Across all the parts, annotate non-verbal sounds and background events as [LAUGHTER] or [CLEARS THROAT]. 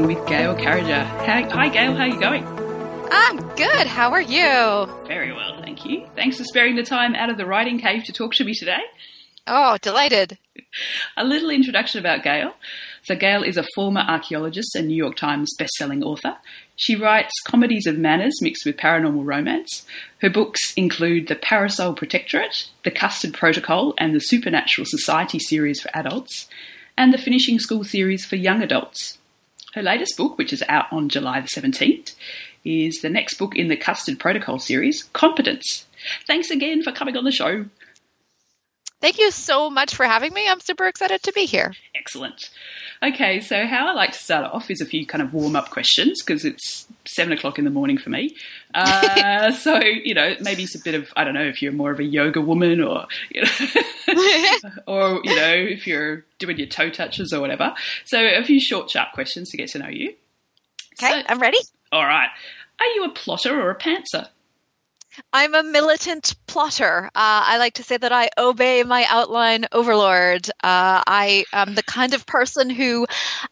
Speaking with Gail Carriger. Hi, hi Gail, how are you going? I'm good. How are you? Very well, thank you. Thanks for sparing the time out of the writing cave to talk to me today. Oh, delighted. A little introduction about Gail. So, Gail is a former archaeologist and New York Times bestselling author. She writes comedies of manners mixed with paranormal romance. Her books include The Parasol Protectorate, The Custard Protocol, and the Supernatural Society series for adults, and the Finishing School series for young adults. Her latest book, which is out on July the 17th, is the next book in the Custard Protocol series, Competence. Thanks again for coming on the show. Thank you so much for having me. I'm super excited to be here. Excellent. Okay, so how I like to start off is a few kind of warm up questions because it's seven o'clock in the morning for me. Uh, [LAUGHS] so, you know, maybe it's a bit of, I don't know if you're more of a yoga woman or, you know, [LAUGHS] or, you know, if you're doing your toe touches or whatever. So, a few short, sharp questions to get to know you. Okay, So- I'm ready. All right. Are you a plotter or a pantser? I'm a militant plotter. Uh, I like to say that I obey my outline overlord. Uh, I am the kind of person who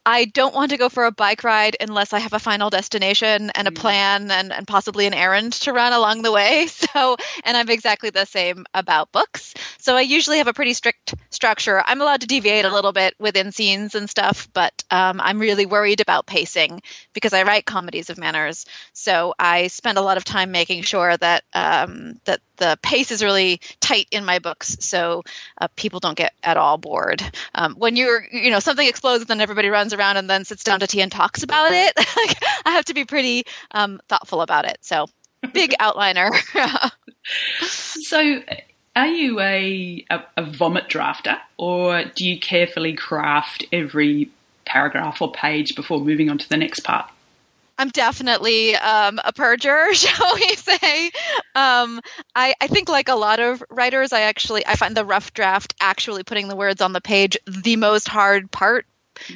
I don't want to go for a bike ride unless I have a final destination and a Mm. plan and, and possibly an errand to run along the way. [LAUGHS] So, and I'm exactly the same about books. So I usually have a pretty strict structure. I'm allowed to deviate a little bit within scenes and stuff, but um, I'm really worried about pacing because I write comedies of manners. So I spend a lot of time making sure that um, that the pace is really tight in my books, so uh, people don't get at all bored. Um, when you're, you know, something explodes and then everybody runs around and then sits down to tea and talks about it, [LAUGHS] like, I have to be pretty um, thoughtful about it. So big [LAUGHS] outliner. So, are you a, a, a vomit drafter or do you carefully craft every paragraph or page before moving on to the next part? I'm definitely um, a purger, [LAUGHS] shall we say? Um, I, I think, like a lot of writers, I actually I find the rough draft, actually putting the words on the page, the most hard part.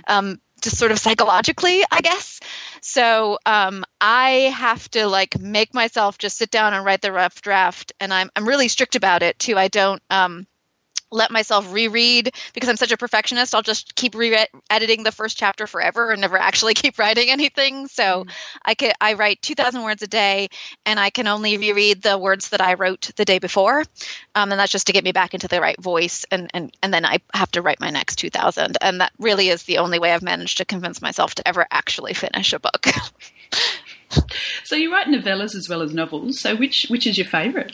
Um, just sort of psychologically, I guess. So um, I have to like make myself just sit down and write the rough draft, and I'm I'm really strict about it too. I don't um, let myself reread because I'm such a perfectionist. I'll just keep re-editing the first chapter forever and never [LAUGHS] actually keep writing anything. So I could I write 2,000 words a day, and I can only reread the words that I wrote the day before, um, and that's just to get me back into the right voice. And and and then I have to write my next 2,000, and that really is the only way I've managed to convince myself to ever actually finish a book. [LAUGHS] So, you write novellas as well as novels. So, which, which is your favourite?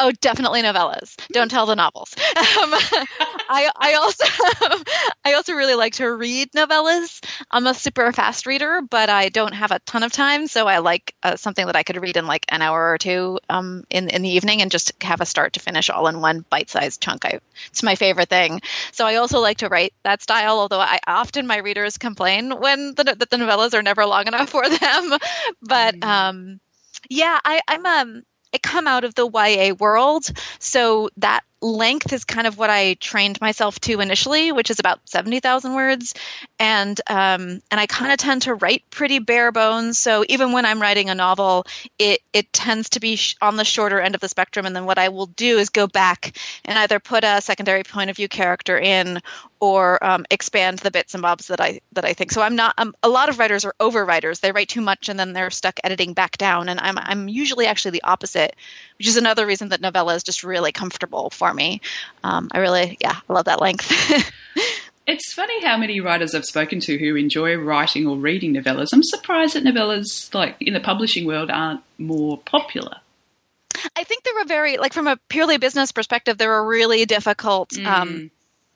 Oh, definitely novellas. Don't tell the novels. Um, [LAUGHS] I, I also [LAUGHS] I also really like to read novellas. I'm a super fast reader, but I don't have a ton of time, so I like uh, something that I could read in like an hour or two um, in in the evening and just have a start to finish all in one bite-sized chunk. I, it's my favorite thing. So I also like to write that style. Although I often my readers complain when the, that the novellas are never long enough for them, [LAUGHS] but Mm. um, yeah, I, I'm um I come out of the YA world, so that length is kind of what I trained myself to initially, which is about seventy thousand words, and um, and I kind of tend to write pretty bare bones. So even when I'm writing a novel, it it tends to be sh- on the shorter end of the spectrum. And then what I will do is go back and either put a secondary point of view character in, or um, expand the bits and bobs that I that I think. So I'm not. Um, a lot of writers are overwriters. They write too much and then they're stuck editing back down. And I'm I'm usually actually the opposite, which is another reason that novella is just really comfortable for me. Um, I really, yeah, I love that length. [LAUGHS] It's funny how many writers I've spoken to who enjoy writing or reading novellas. I'm surprised that novellas, like in the publishing world, aren't more popular. I think they're a very like from a purely business perspective, they're a really difficult um, Mm.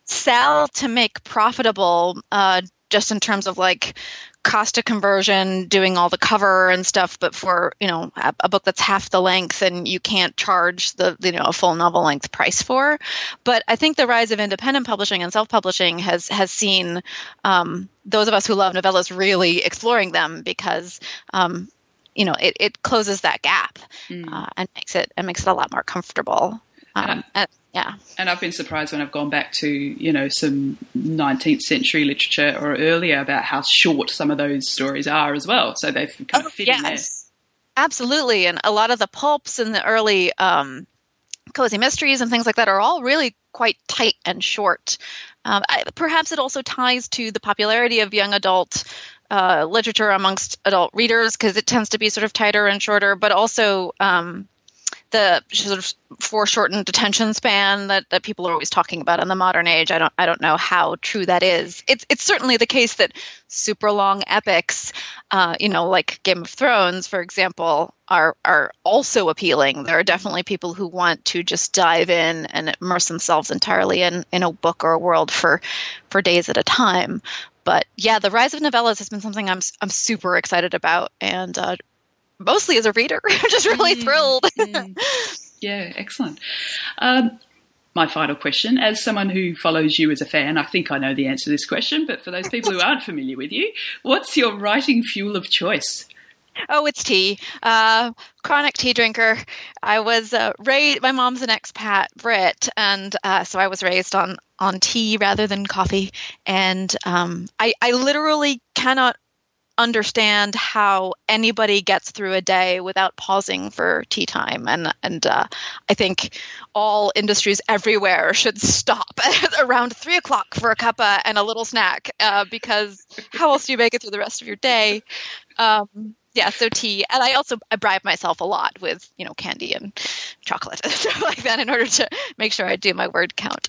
sell to make profitable. Uh, just in terms of like cost of conversion, doing all the cover and stuff, but for you know a, a, book that's half the length and you can't charge the you know a full novel length price for. But I think the rise of independent publishing and self publishing has has seen um, those of us who love novellas really exploring them because. Um, you know, it, it closes that gap mm. uh, and makes it and makes it a lot more comfortable. Um, and, yeah. And I've been surprised when I've gone back to, you know, some 19th century literature or earlier about how short some of those stories are as well. So they've kind oh, of fit yes. in there. Absolutely. And a lot of the pulps and the early um, cozy mysteries and things like that are all really quite tight and short. Um, I, perhaps it also ties to the popularity of young adult uh, literature amongst adult readers because it tends to be sort of tighter and shorter, but also um, the sort of foreshortened attention span that, that people are always talking about in the modern age. I don't I don't know how true that is. It's it's certainly the case that super long epics, uh, you know, like Game of Thrones, for example, are are also appealing. There are definitely people who want to just dive in and immerse themselves entirely in in a book or a world for for days at a time. But yeah, the rise of novellas has been something I'm I'm super excited about, and uh, mostly as a reader. [LAUGHS] I'm just really mm, thrilled. mm. Yeah, excellent. Um, my final question as someone who follows you as a fan, I think I know the answer to this question, but for those people who [LAUGHS] aren't familiar with you, what's your writing fuel of choice? Oh, it's tea. Uh, chronic tea drinker. I was uh, raised. My mom's an expat Brit, and uh, so I was raised on on tea rather than coffee. And um, I, I literally cannot understand how anybody gets through a day without pausing for tea time. And and uh, I think all industries everywhere should stop [LAUGHS] around three o'clock for a cuppa and a little snack uh, because how else do you make it through the rest of your day? Um, yeah so tea. And i also i bribe myself a lot with you know candy and chocolate [LAUGHS] and stuff like that in order to make sure i do my word count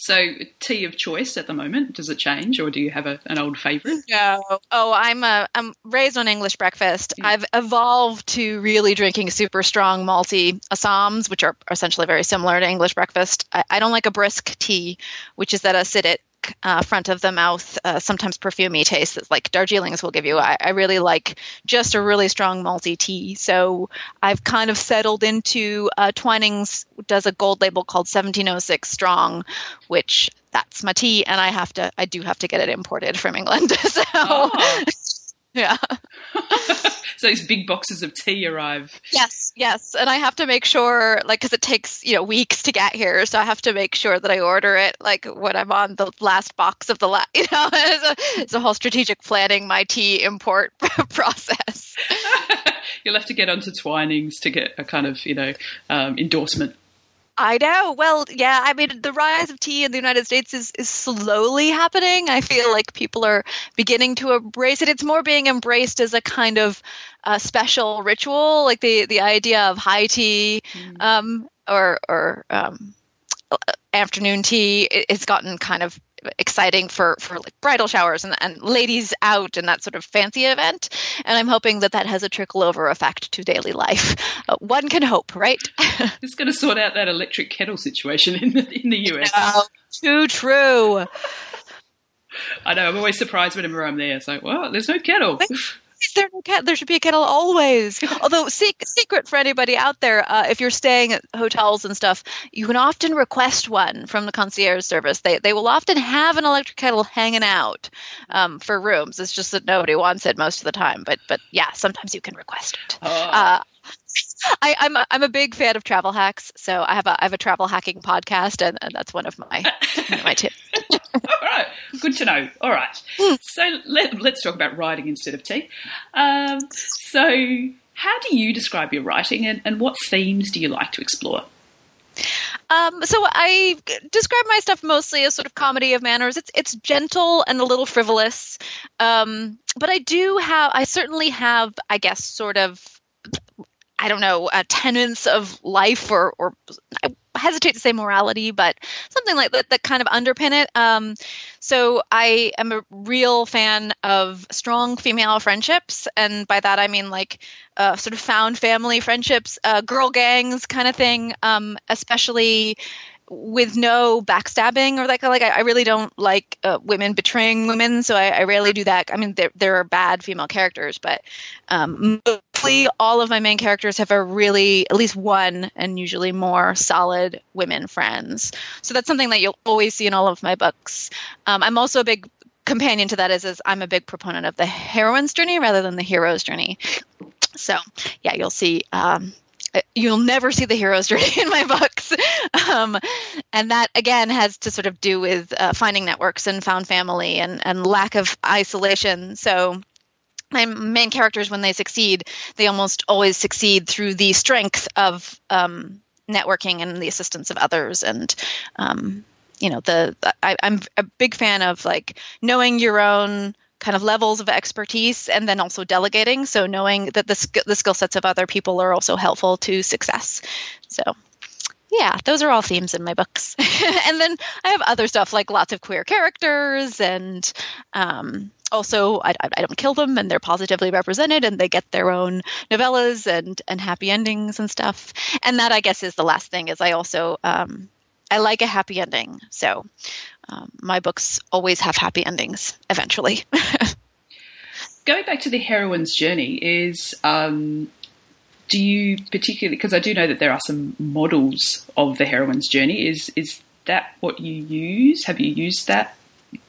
so, tea of choice at the moment, does it change or do you have a, an old favourite? No. Oh, I'm, a, I'm raised on English breakfast. Yeah. I've evolved to really drinking super strong malty Assams, which are essentially very similar to English breakfast. I, I don't like a brisk tea, which is that acidic uh, front of the mouth, uh, sometimes perfumey taste that like Darjeelings will give you. I, I, really like just a really strong malty tea. So I've kind of settled into uh, Twinings does a gold label called 1706 Strong, which that's my tea, and I have to I do have to get it imported from England. [LAUGHS] so. Oh. Yeah. [LAUGHS] so these big boxes of tea arrive. Yes, yes, and I have to make sure, like, because it takes you know weeks to get here, so I have to make sure that I order it like when I'm on the last box of the last. [LAUGHS] You know, it's a, it's a whole strategic planning my tea import [LAUGHS] process. You'll have to get onto Twinings to get a kind of you know um, endorsement. I know. Well, yeah. I mean, the rise of tea in the United States is, is slowly happening. I feel like people are beginning to embrace it. It's more being embraced as a kind of uh, special ritual, like the the idea of high tea mm. um, or or um, afternoon tea. It's gotten kind of exciting for for like bridal showers and, and ladies out and that sort of fancy event. And i'm hoping that that has a trickle over effect to daily life. Uh, one can hope right? [LAUGHS] It's going to sort out that electric kettle situation in the, in the us oh, too true. I know i'm always surprised whenever i'm there. It's like well there's no kettle is there no kettle? There should be a kettle always. [LAUGHS] Although, secret for anybody out there, uh, if you're staying at hotels and stuff, you can often request one from the concierge service. They they will often have an electric kettle hanging out um, for rooms. It's just that nobody wants it most of the time. But but yeah, sometimes you can request it. Oh. Uh, [LAUGHS] I, am a, I'm a big fan of travel hacks, so I have a I have a travel hacking podcast, and, and that's one of my [LAUGHS] my tips. [LAUGHS] All right, good to know. All right, so let, us talk about writing instead of tea. Um, so, how do you describe your writing, and, and what themes do you like to explore? Um, so I describe my stuff mostly as sort of comedy of manners. It's it's gentle and a little frivolous, um, but I do have I certainly have I guess sort of I don't know, uh, tenets of life or, or hesitate to say morality, but something like that that kind of underpin it. Um, so I am a real fan of strong female friendships, and by that I mean like uh, sort of found family friendships, uh, girl gangs kind of thing, um, especially with no backstabbing or like like I, I really don't like uh, women betraying women, so I, I, rarely do that. I mean, there there are bad female characters, but um, mostly all of my main characters have a really at least one and usually more solid women friends. So that's something that you'll always see in all of my books. Um, I'm also a big companion to that is, is I'm a big proponent of the heroine's journey rather than the hero's journey. So yeah, you'll see. Um, you'll never see the hero's journey [LAUGHS] in my books, um, and that again has to sort of do with uh, finding networks and found family and and lack of isolation. So my main characters when they succeed they almost always succeed through the strength of um, networking and the assistance of others and um, you know the I, i'm a big fan of like knowing your own kind of levels of expertise and then also delegating. So knowing that the, the skill sets of other people are also helpful to success. So yeah those are all themes in my books. [LAUGHS] And then i have other stuff like lots of queer characters and um, also I, I, don't kill them and they're positively represented and they get their own novellas and and happy endings and stuff and that i guess is the last thing is i also um, I like a happy ending. So um, my books always have happy endings eventually. [LAUGHS] Going back to the heroine's journey, is um, do you particularly because I do know that there are some models of the heroine's journey. Is is that what you use? Have you used that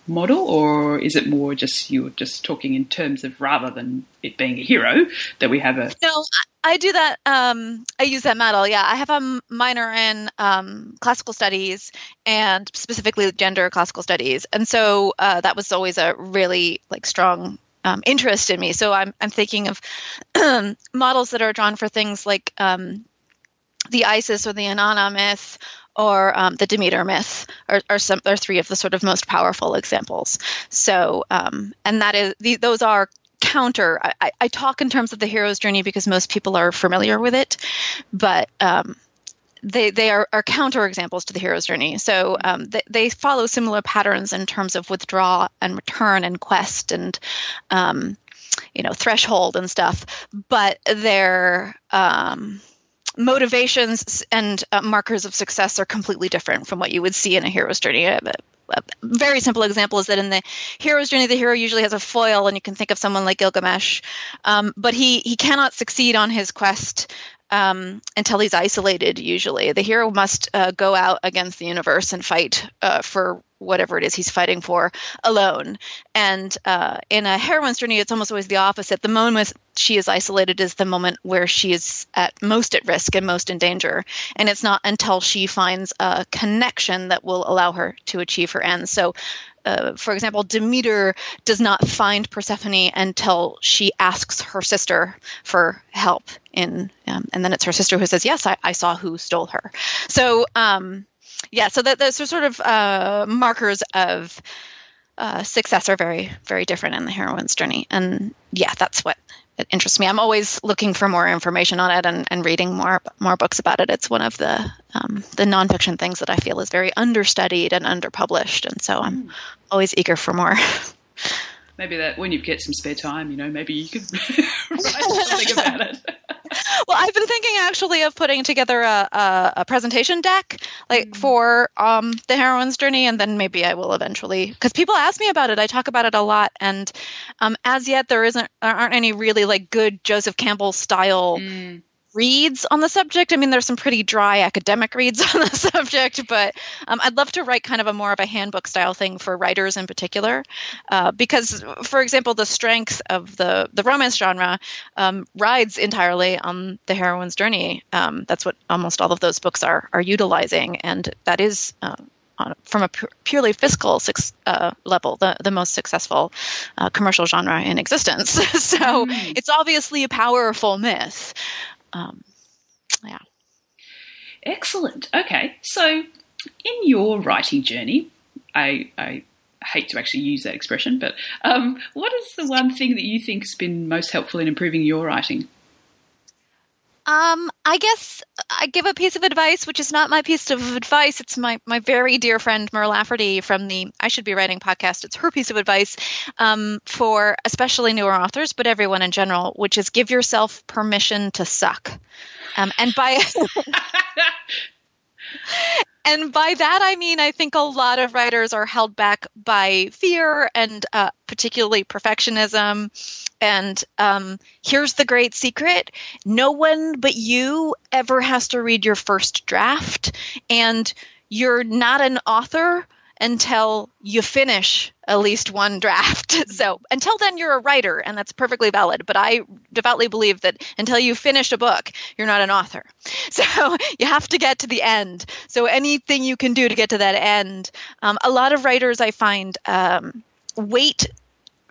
model, or is it more just you're just talking in terms of rather than it being a hero that we have a? No, I do that. Um, I use that model. Yeah, I have a minor in um, classical studies and specifically gender classical studies, and so uh, that was always a really like strong um, interest in me. So I'm I'm thinking of [CLEARS THROAT] models that are drawn for things like um, the Isis or the Inanna myth or um, the Demeter myth are, are some are three of the sort of most powerful examples. So, um, and that is the, those are counter. I, I, talk in terms of the hero's journey because most people are familiar with it, but um, they they are, are counter examples to the hero's journey. So um, they, they follow similar patterns in terms of withdraw and return and quest and um, you know threshold and stuff, but they're um, motivations and uh, markers of success are completely different from what you would see in a hero's journey. A, a very simple example is that in the hero's journey, the hero usually has a foil, and you can think of someone like Gilgamesh, um, but he he cannot succeed on his quest um, until he's isolated. Usually, the hero must uh, go out against the universe and fight uh, for whatever it is he's fighting for alone. And uh, in a heroine's journey, it's almost always the opposite. The moment she is isolated is the moment where she is at most at risk and most in danger. And it's not until she finds a connection that will allow her to achieve her ends. So uh, for example, Demeter does not find Persephone until she asks her sister for help. In um, and then it's her sister who says, "Yes, I, I saw who stole her." So um, yeah, so that those are sort of uh, markers of uh, success are very very different in the heroine's journey, and yeah, that's what it interests me. I'm always looking for more information on it and, and reading more more books about it. It's one of the um, the nonfiction things that I feel is very understudied and underpublished, and so I'm mm. always eager for more. Maybe that when you get some spare time, you know, maybe you could [LAUGHS] write [LAUGHS] something about it. [LAUGHS] well, I've been thinking actually of putting together a, a, a presentation deck, like mm. for um, the heroine's journey, and then maybe I will eventually, because people ask me about it. I talk about it a lot, and um, as yet there isn't aren't any really like good Joseph Campbell style. Mm reads on the subject. I mean, there's some pretty dry academic reads [LAUGHS] on the subject, but um, I'd love to write kind of a more of a handbook style thing for writers in particular, uh, because, for example, the strength of the the romance genre um, rides entirely on the heroine's journey. Um, that's what almost all of those books are are utilizing, and that is. Uh, from a purely fiscal uh, level, the, the most successful uh, commercial genre in existence. [LAUGHS] so mm. it's obviously a powerful myth um, yeah. Excellent. Okay, so in your writing journey, I, I hate to actually use that expression, but um, what is the one thing that you think has been most helpful in improving your writing? Um, I guess I give a piece of advice, which is not my piece of advice. It's my, my very dear friend Mur Lafferty from the I Should Be Writing podcast. It's her piece of advice um, for especially newer authors, but everyone in general, which is give yourself permission to suck. Um, and by [LAUGHS] and by that I mean I think a lot of writers are held back by fear and uh, particularly perfectionism. And um, here's the great secret no one but you ever has to read your first draft. And you're not an author until you finish at least one draft. [LAUGHS] So until then, you're a writer, and that's perfectly valid. But I devoutly believe that until you finish a book, you're not an author. [LAUGHS] So you have to get to the end. So anything you can do to get to that end. Um, a lot of writers I find um, wait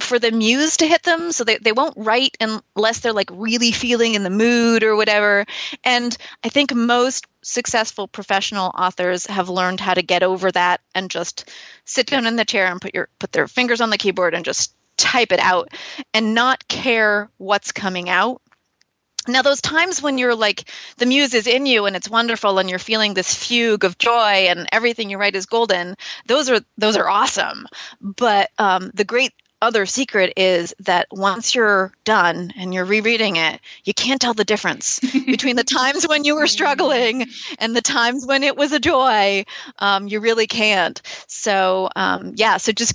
for the muse to hit them so they, they won't write unless they're like really feeling in the mood or whatever and i think most successful professional authors have learned how to get over that and just sit down in the chair and put your put their fingers on the keyboard and just type it out and not care what's coming out now, those times when you're like, the muse is in you and it's wonderful and you're feeling this fugue of joy and everything you write is golden, those are, those are awesome. But um, the great other secret is that once you're done and you're rereading it, you can't tell the difference [LAUGHS] between the times when you were struggling and the times when it was a joy. Um, you really can't. So, um, yeah, so just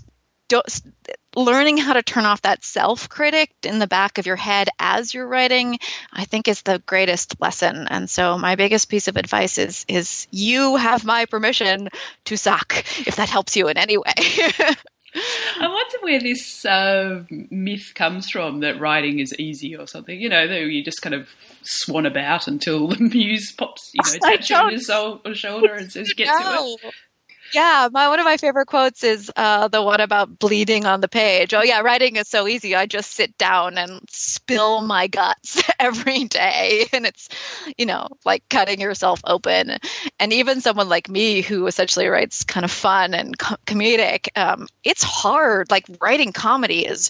learning how to turn off that self critic in the back of your head as you're writing, I think is the greatest lesson. And so, my biggest piece of advice is, is you have my permission to suck if that helps you in any way. [LAUGHS] [LAUGHS] I wonder where this uh, myth comes from that writing is easy or something. You know, that you just kind of swan about until [LAUGHS] the muse pops, you know, you on your shoulder and says, "Get no. to it." [LAUGHS] Yeah, my one of my favorite quotes is uh, the one about bleeding on the page. Oh yeah, writing is so easy. I just sit down and spill my guts [LAUGHS] every day, and it's you know like cutting yourself open. And even someone like me who essentially writes kind of fun and co- comedic, um, it's hard. Like writing comedy is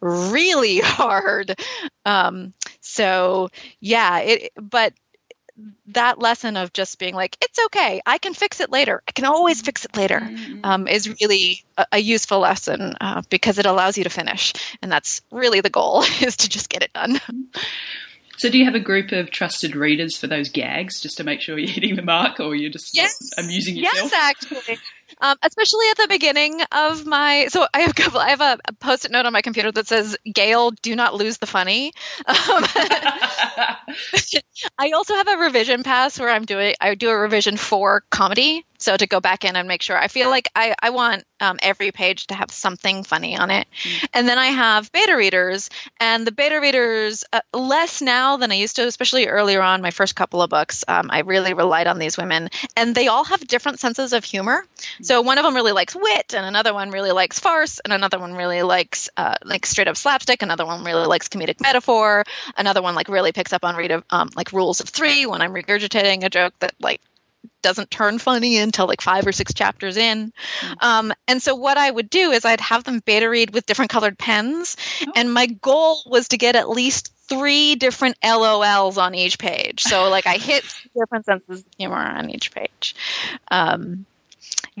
really [LAUGHS] hard. Um, so yeah, it but that lesson of just being like, it's okay, I can fix it later. I can always fix it later, mm-hmm. um, is really a, a useful lesson uh, because it allows you to finish, and that's really the goal [LAUGHS] is to just get it done. So, do you have a group of trusted readers for those gags, just to make sure you're [LAUGHS] hitting the mark, or you're just yes. amusing yourself? Yes, actually um, especially at the beginning of my. So I have a couple. I have a, a post-it note on my computer that says, "Gail, do not lose the funny." Um, [LAUGHS] [LAUGHS] I also have a revision pass where I'm doing. I do a revision for comedy, so to go back in and make sure. I feel like I I want um, every page to have something funny on it, mm-hmm. and then I have beta readers, and the beta readers uh, less now than I used to, especially earlier on. My first couple of books, um, I really relied on these women, and they all have different senses of humor. So one of them really likes wit, and another one really likes farce, and another one really likes uh, like straight up slapstick. Another one really likes comedic metaphor. Another one like really picks up on read of, um, like rules of three when I'm regurgitating a joke that like doesn't turn funny until like five or six chapters in. Mm-hmm. Um, and so what I would do is I'd have them beta read with different colored pens, oh. and my goal was to get at least three different LOLs on each page. So like I hit [LAUGHS] different senses of humor on each page. Um,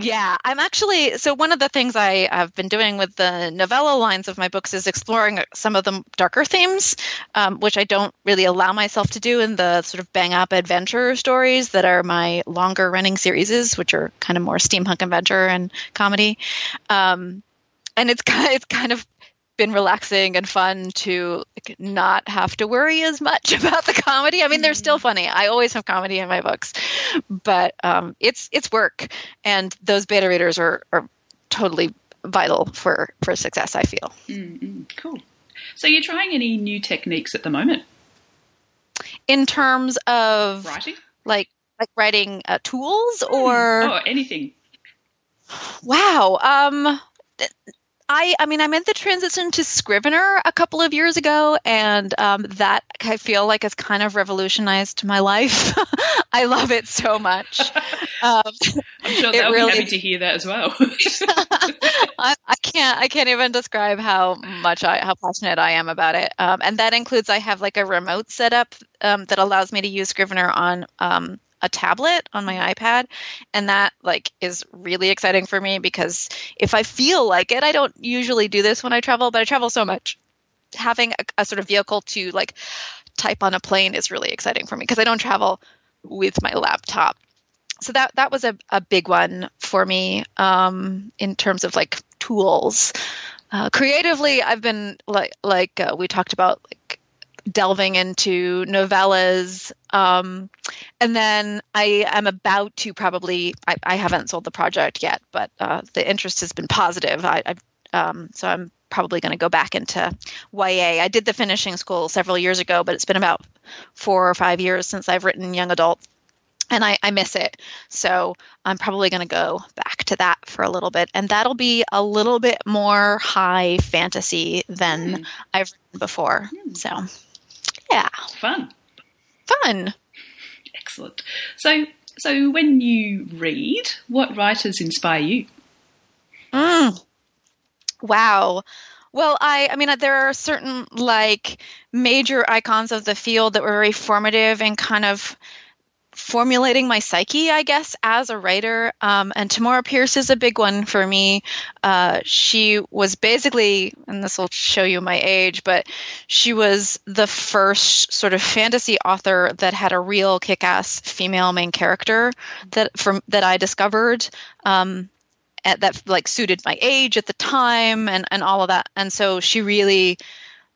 yeah, I'm actually so one of the things I have been doing with the novella lines of my books is exploring some of the darker themes, um, which I don't really allow myself to do in the sort of bang up adventure stories that are my longer running series, which are kind of more steampunk adventure and comedy. Um, and it's [LAUGHS] kind it's kind of been relaxing and fun to like, not have to worry as much [LAUGHS] about the comedy. I mean, they're still mm. funny. I always have comedy in my books, but um, it's it's work, and those beta readers are are totally vital for for success. I feel. Mm-hmm. Cool. So, you're trying any new techniques at the moment? In terms of writing, like like writing uh, tools or oh anything. Wow. Um I, I mean, I made the transition to Scrivener a couple of years ago, and um, that I feel like has kind of revolutionized my life. [LAUGHS] I love it so much. [LAUGHS] Um, I'm sure they'll really, be happy to hear that as well. [LAUGHS] I, I, can't, I can't even describe how much I, how passionate I am about it. Um, and that includes I have like a remote setup um, that allows me to use Scrivener on um, a tablet on my iPad and that like is really exciting for me because if I feel like it I don't usually do this when I travel but I travel so much having a, a sort of vehicle to like type on a plane is really exciting for me because I don't travel with my laptop so that that was a, a big one for me um, in terms of like tools. Uh, creatively, I've been like like uh, we talked about like delving into novellas, um, and then I am about to probably I, I haven't sold the project yet, but uh, the interest has been positive. I, I um, so I'm probably going to go back into YA. I did the finishing school several years ago, but it's been about four or five years since I've written young adult and I, I, miss it. So I'm probably going to go back to that for a little bit. And that'll be a little bit more high fantasy than mm. I've written before. Mm. So, yeah. Fun. Fun. Excellent. So, so when you read, what writers inspire you? Mm. Wow. Well, I I mean there are certain like major icons of the field that were very formative and kind of formulating my psyche, I guess, as a writer. Um, and Tamora Pierce is a big one for me. Uh, she was basically, and this will show you my age, but she was the first sort of fantasy author that had a real kick-ass female main character that from that I discovered. Um, that like suited my age at the time and, and all of that. And so she really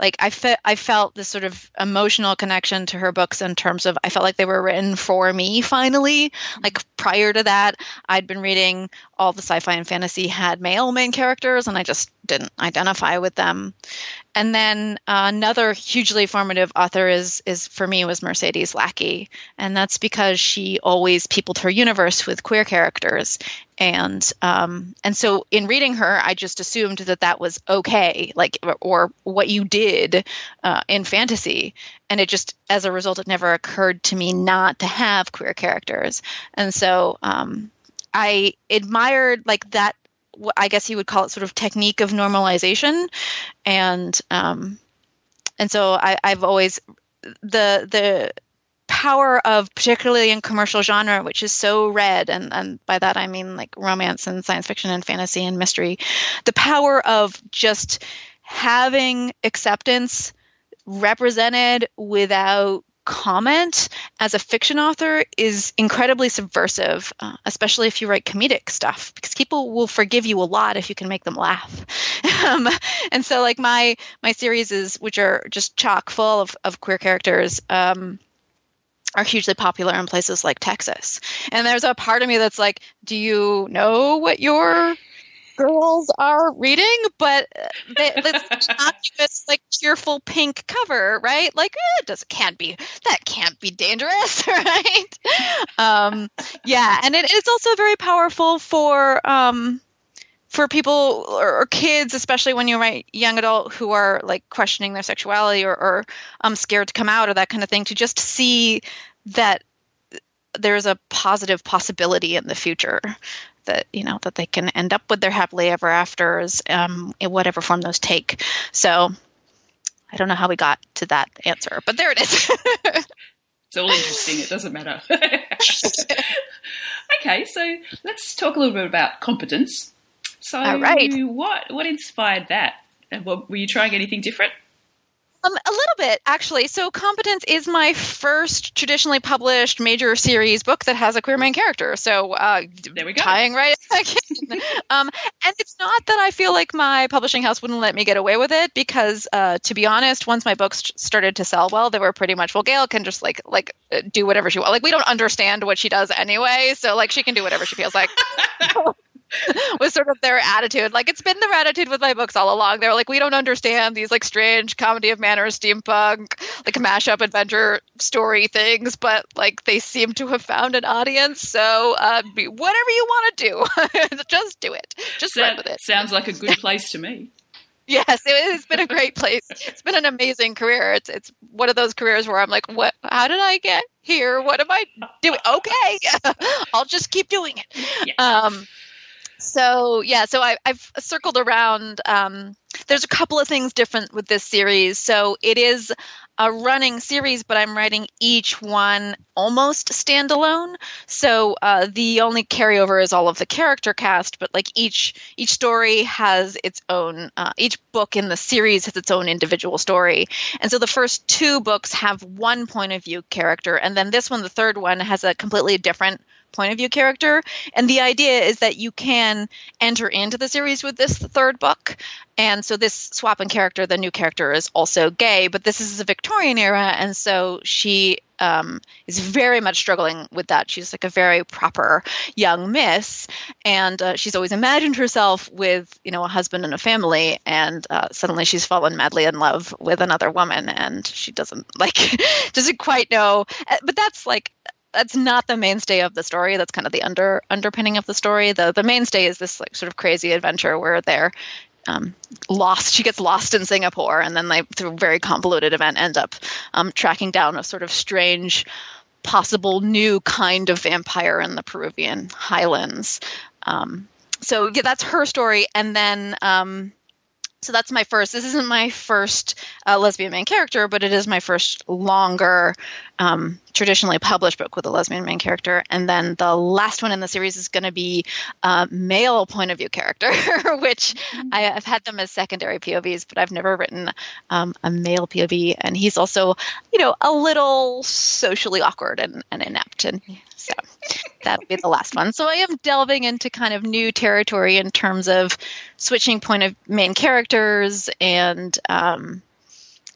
like I fe- I felt this sort of emotional connection to her books in terms of I felt like they were written for me finally. Like mm-hmm. prior to that, I'd been reading all the sci-fi and fantasy had male main characters and I just didn't identify with them. And then uh, another hugely formative author is is for me was Mercedes Lackey, and that's because she always peopled her universe with queer characters, and um, and so in reading her, I just assumed that that was okay, like or what you did uh, in fantasy, and it just as a result, it never occurred to me not to have queer characters, and so um, I admired like that I guess you would call it sort of technique of normalization, and um, and so I, I've always the the power of particularly in commercial genre which is so read and, and by that i mean like romance and science fiction and fantasy and mystery the power of just having acceptance represented without comment as a fiction author is incredibly subversive, uh, especially if you write comedic stuff, because people will forgive you a lot if you can make them laugh. [LAUGHS] um, and so, like my my series is, which are just chock full of, of queer characters. Um, are hugely popular in places like Texas. And there's a part of me that's like, do you know what your girls are reading, but they, let's not this like cheerful pink cover, right? Like eh, it does can't be that can't be dangerous, [LAUGHS] right? Um, yeah, and it, it's also very powerful for um, for people or, or, kids, especially when you write young adult who are like questioning their sexuality or, or um, scared to come out or that kind of thing, to just see that there's a positive possibility in the future that you know that they can end up with their happily ever afters um, in whatever form those take. So I don't know how we got to that answer, but there it is. [LAUGHS] it's all interesting. It doesn't matter. [LAUGHS] okay, so let's talk a little bit about competence. So, all right. what what inspired that? What, were you trying anything different? Um, a little bit, actually. So, Competence is my first traditionally published major series book that has a queer main character. So, uh, there we go. Tying right [LAUGHS] um, and it's not that I feel like my publishing house wouldn't let me get away with it, because uh, to be honest, once my books started to sell well, they were pretty much well. Gail can just like like uh, do whatever she wants. Like we don't understand what she does anyway, so like she can do whatever she feels like. [LAUGHS] [LAUGHS] was sort of their attitude. Like it's been their attitude with my books all along. They're like, we don't understand these like strange comedy of manners, steampunk, like mashup adventure story things, but like they seem to have found an audience. So uh, whatever you want to do, [LAUGHS] just do it. Just run with it. Sounds like a good place to me. [LAUGHS] Yes, it has been a great place. It's been an amazing career. It's it's one of those careers where I'm like, what? How did I get here? What am I doing? Okay, I'll just keep doing it. Yes. Um, so yeah, so I, have circled around. Um, there's a couple of things different with this series. So it is a running series, but I'm writing each one almost standalone. So uh, the only carryover is all of the character cast, but like each each story has its own. Uh, each book in the series has its own individual story, and so the first two books have one point of view character, and then this one, the third one, has a completely different point of view character. And the idea is that you can enter into the series with this third book. And so this swap in character, the new character is also gay, but this is the Victorian era. And so she um, is very much struggling with that. She's like a very proper young miss, and uh, she's always imagined herself with you know a husband and a family, and uh, suddenly she's fallen madly in love with another woman, and she doesn't like [LAUGHS] doesn't quite know. Uh, but that's like that's not the mainstay of the story. That's kind of the under underpinning of the story. The the mainstay is this like sort of crazy adventure where they're um, lost. She gets lost in Singapore, and then they, through a very convoluted event, end up um, tracking down a sort of strange, possible new kind of vampire in the Peruvian highlands. Um, so yeah, that's her story, and then um, so that's my first. This isn't my first uh, lesbian main character, but it is my first longer, um, traditionally published book with a lesbian main character. And then the last one in the series is going to be a male point of view character, [LAUGHS] which mm-hmm. I, have had them as secondary POVs, but I've never written um, a male POV. And he's also, you know, a little socially awkward and, and inept. And so that'll be the last one. So I am delving into kind of new territory in terms of switching point of main characters and um,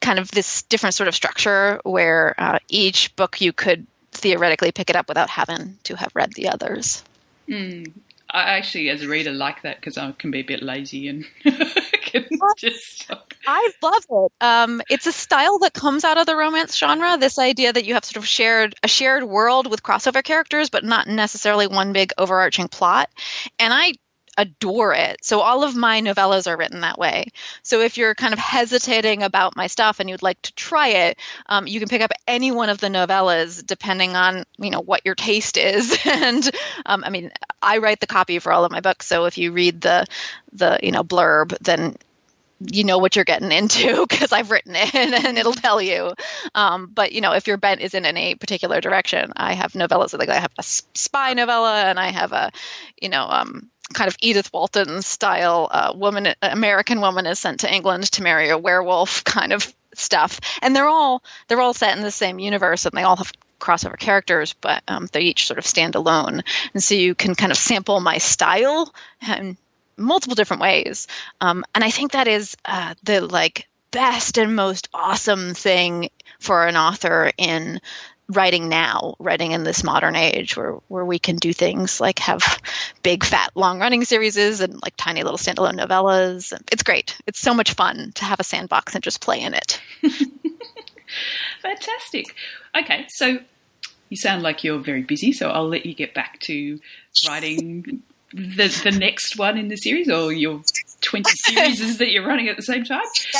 kind of this different sort of structure where uh, each book you could theoretically pick it up without having to have read the others. Mm. I actually, as a reader, like that because I can be a bit lazy and [LAUGHS] [LAUGHS] just. I love it. Um, it's a style that comes out of the romance genre. This idea that you have sort of shared a shared world with crossover characters, but not necessarily one big overarching plot. And I adore it. So all of my novellas are written that way. So if you're kind of hesitating about my stuff and you'd like to try it, um, you can pick up any one of the novellas depending on you know what your taste is. [LAUGHS] and um, I mean, I write the copy for all of my books, so if you read the the you know blurb, then you know what you're getting into [LAUGHS] because I've written it [LAUGHS] and it'll tell you. Um, but you know, if your bent isn't in a particular direction, I have novellas. Like I have a spy novella and I have a, you know, um, kind of Edith Wharton style uh, woman, American woman is sent to England to marry a werewolf [LAUGHS] kind of stuff. And they're all they're all set in the same universe and they all have crossover characters, but um, they each sort of stand alone. And so you can kind of sample my style and multiple different ways. Um, and I think that is uh, the like best and most awesome thing for an author in writing now, writing in this modern age where, where we can do things like have big, fat, long running series and like tiny little standalone novellas. It's great. It's so much fun to have a sandbox and just play in it. [LAUGHS] Fantastic. Okay, so you sound like you're very busy, so I'll let you get back to writing [LAUGHS] the the next one in the series or your 20 [LAUGHS] series that you're running at the same time? [LAUGHS]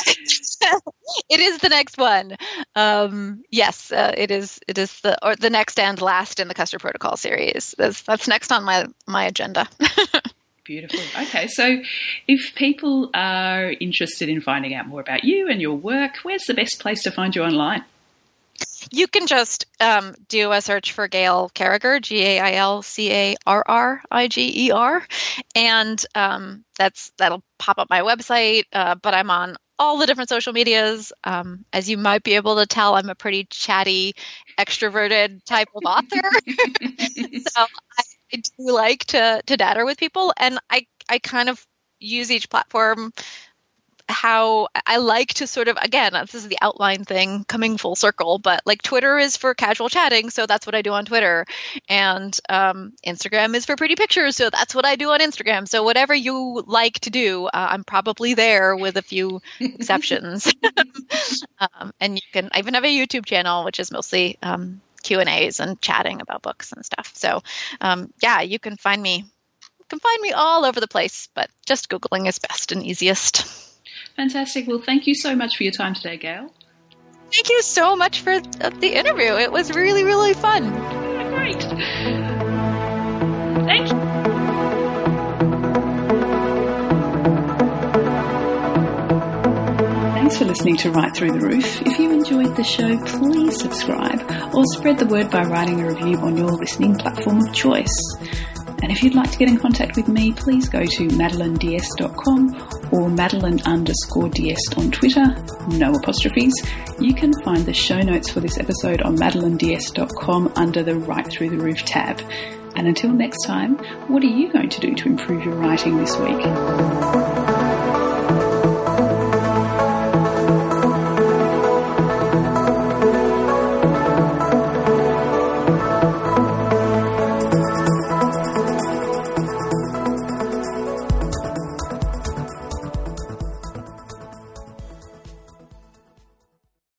it is the next one. Um, yes, uh, it is. It is the or the next and last in the Custard Protocol series. That's, that's next on my my agenda. [LAUGHS] Beautiful. Okay, so if people are interested in finding out more about you and your work, where's the best place to find you online? You can just um, do a search for Gail Carriger, G A I L C A R R I G E R, and um, that's that'll pop up my website. Uh, but I'm on all the different social medias. Um, as you might be able to tell, I'm a pretty chatty, extroverted type of author. [LAUGHS] [LAUGHS] so I, I do like to to datter with people, and I I kind of use each platform how I like to sort of again this is the outline thing coming full circle, but like Twitter is for casual chatting, so that's what I do on Twitter, and um, Instagram is for pretty pictures, so that's what I do on Instagram. So whatever you like to do, uh, I'm probably there with a few exceptions. [LAUGHS] [LAUGHS] um, and you can I even have a YouTube channel which is mostly um, Q and A's and chatting about books and stuff. So um, yeah, you can find me. You can find me all over the place, but just googling is best and easiest. Fantastic. Well, thank you so much for your time today, Gail. Thank you so much for uh, the interview. It was really, really fun. Great. Thank you. Thanks for listening to Write Through the Roof. If you enjoyed the show, please subscribe or spread the word by writing a review on your listening platform of choice. And if you'd like to get in contact with me, please go to madelineds.com or madeline underscore ds on Twitter, no apostrophes. You can find the show notes for this episode on madelineds.com under the Write Through the Roof tab. And until next time, what are you going to do to improve your writing this week?